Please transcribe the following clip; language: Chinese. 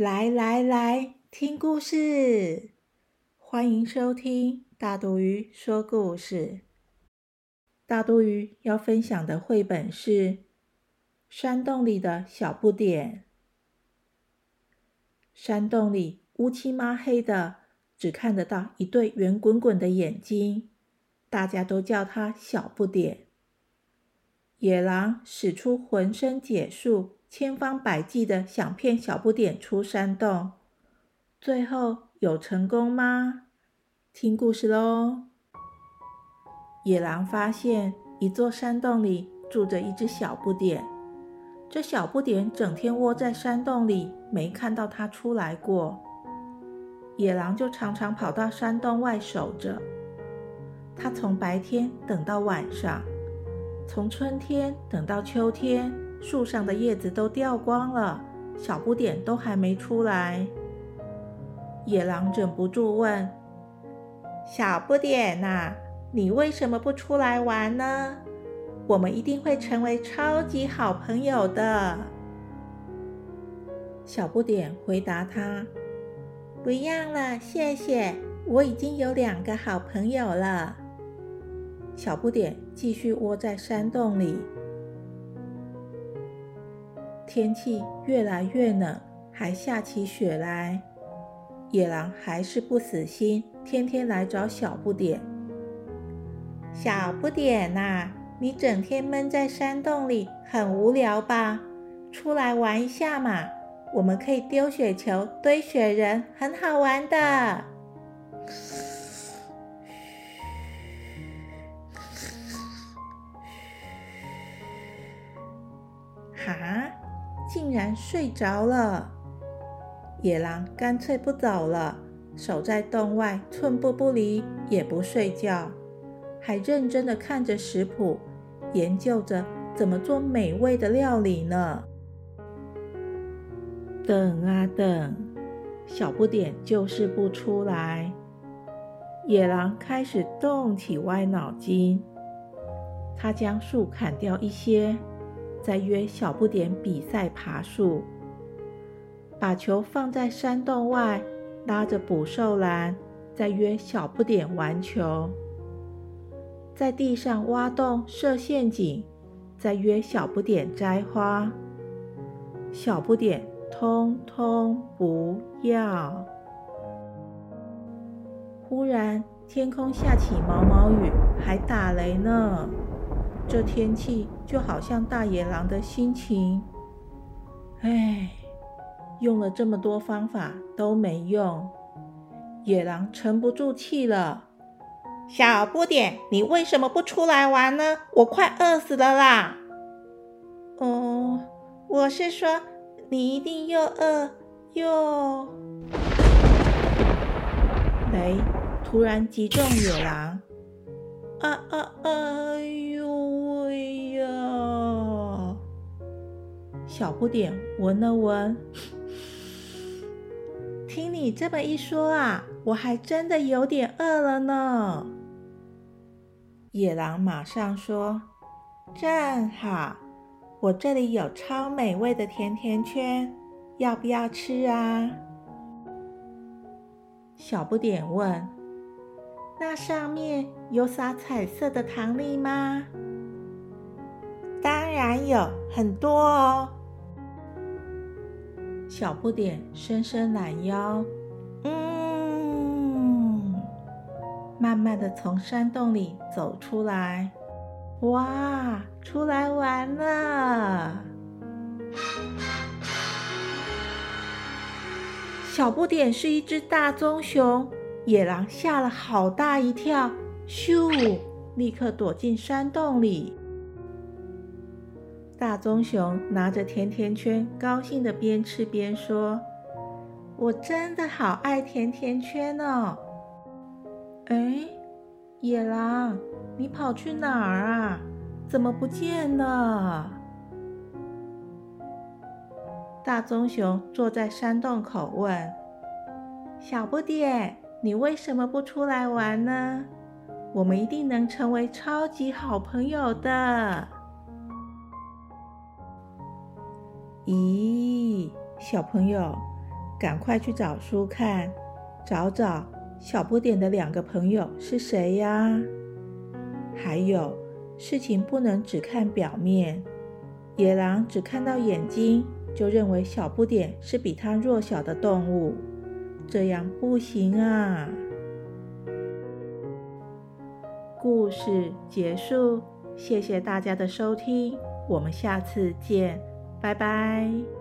来来来，听故事！欢迎收听大肚鱼说故事。大肚鱼要分享的绘本是《山洞里的小不点》。山洞里乌漆抹黑的，只看得到一对圆滚滚的眼睛，大家都叫它小不点。野狼使出浑身解数。千方百计的想骗小不点出山洞，最后有成功吗？听故事喽！野狼发现一座山洞里住着一只小不点，这小不点整天窝在山洞里，没看到它出来过。野狼就常常跑到山洞外守着，他从白天等到晚上，从春天等到秋天。树上的叶子都掉光了，小不点都还没出来。野狼忍不住问：“小不点呐，你为什么不出来玩呢？我们一定会成为超级好朋友的。”小不点回答他：“不要了，谢谢，我已经有两个好朋友了。”小不点继续窝在山洞里。天气越来越冷，还下起雪来。野狼还是不死心，天天来找小不点。小不点呐，你整天闷在山洞里，很无聊吧？出来玩一下嘛！我们可以丢雪球、堆雪人，很好玩的。哈？竟然睡着了，野狼干脆不走了，守在洞外，寸步不离，也不睡觉，还认真的看着食谱，研究着怎么做美味的料理呢。等啊等，小不点就是不出来，野狼开始动起歪脑筋，他将树砍掉一些。再约小不点比赛爬树，把球放在山洞外，拉着捕兽篮，再约小不点玩球。在地上挖洞设陷阱，再约小不点摘花。小不点通通不要。忽然，天空下起毛毛雨，还打雷呢。这天气就好像大野狼的心情，唉，用了这么多方法都没用，野狼沉不住气了。小不点，你为什么不出来玩呢？我快饿死了啦！哦，我是说，你一定又饿又……雷突然击中野狼，啊啊啊哎呦喂呀！小不点闻了闻，听你这么一说啊，我还真的有点饿了呢。野狼马上说：“正好，我这里有超美味的甜甜圈，要不要吃啊？”小不点问：“那上面有撒彩色的糖粒吗？”“当然有，很多哦。”小不点伸伸懒腰，嗯，慢慢的从山洞里走出来。哇，出来玩了！小不点是一只大棕熊，野狼吓了好大一跳，咻，立刻躲进山洞里。大棕熊拿着甜甜圈，高兴的边吃边说：“我真的好爱甜甜圈哦。哎，野狼，你跑去哪儿啊？怎么不见了？大棕熊坐在山洞口问：“小不点，你为什么不出来玩呢？我们一定能成为超级好朋友的。”咦，小朋友，赶快去找书看，找找小不点的两个朋友是谁呀？还有，事情不能只看表面。野狼只看到眼睛，就认为小不点是比他弱小的动物，这样不行啊！故事结束，谢谢大家的收听，我们下次见。拜拜。